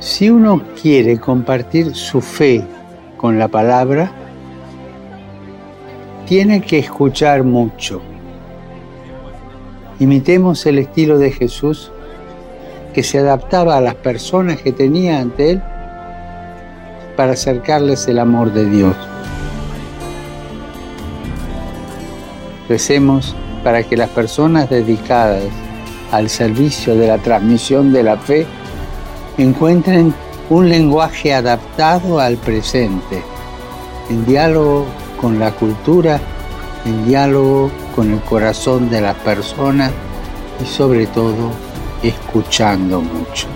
Si uno quiere compartir su fe con la palabra, tiene que escuchar mucho. Imitemos el estilo de Jesús que se adaptaba a las personas que tenía ante él para acercarles el amor de Dios. Recemos para que las personas dedicadas al servicio de la transmisión de la fe encuentren un lenguaje adaptado al presente, en diálogo con la cultura, en diálogo con el corazón de las personas y sobre todo escuchando mucho.